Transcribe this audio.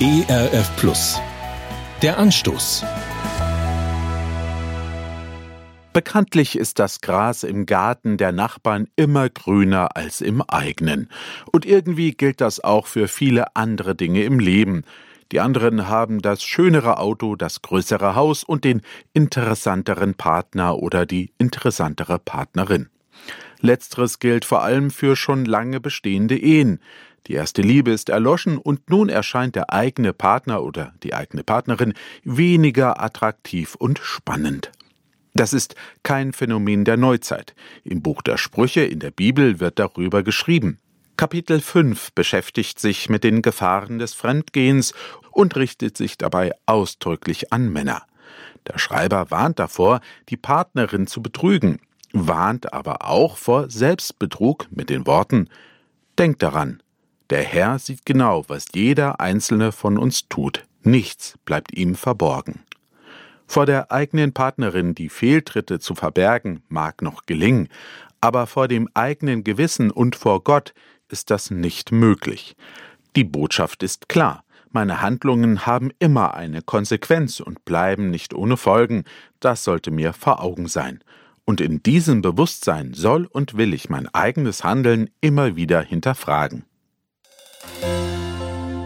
ERF Plus. Der Anstoß. Bekanntlich ist das Gras im Garten der Nachbarn immer grüner als im eigenen. Und irgendwie gilt das auch für viele andere Dinge im Leben. Die anderen haben das schönere Auto, das größere Haus und den interessanteren Partner oder die interessantere Partnerin. Letzteres gilt vor allem für schon lange bestehende Ehen. Die erste Liebe ist erloschen und nun erscheint der eigene Partner oder die eigene Partnerin weniger attraktiv und spannend. Das ist kein Phänomen der Neuzeit. Im Buch der Sprüche in der Bibel wird darüber geschrieben. Kapitel 5 beschäftigt sich mit den Gefahren des Fremdgehens und richtet sich dabei ausdrücklich an Männer. Der Schreiber warnt davor, die Partnerin zu betrügen, warnt aber auch vor Selbstbetrug mit den Worten Denkt daran, der Herr sieht genau, was jeder einzelne von uns tut. Nichts bleibt ihm verborgen. Vor der eigenen Partnerin die Fehltritte zu verbergen, mag noch gelingen, aber vor dem eigenen Gewissen und vor Gott ist das nicht möglich. Die Botschaft ist klar. Meine Handlungen haben immer eine Konsequenz und bleiben nicht ohne Folgen. Das sollte mir vor Augen sein. Und in diesem Bewusstsein soll und will ich mein eigenes Handeln immer wieder hinterfragen.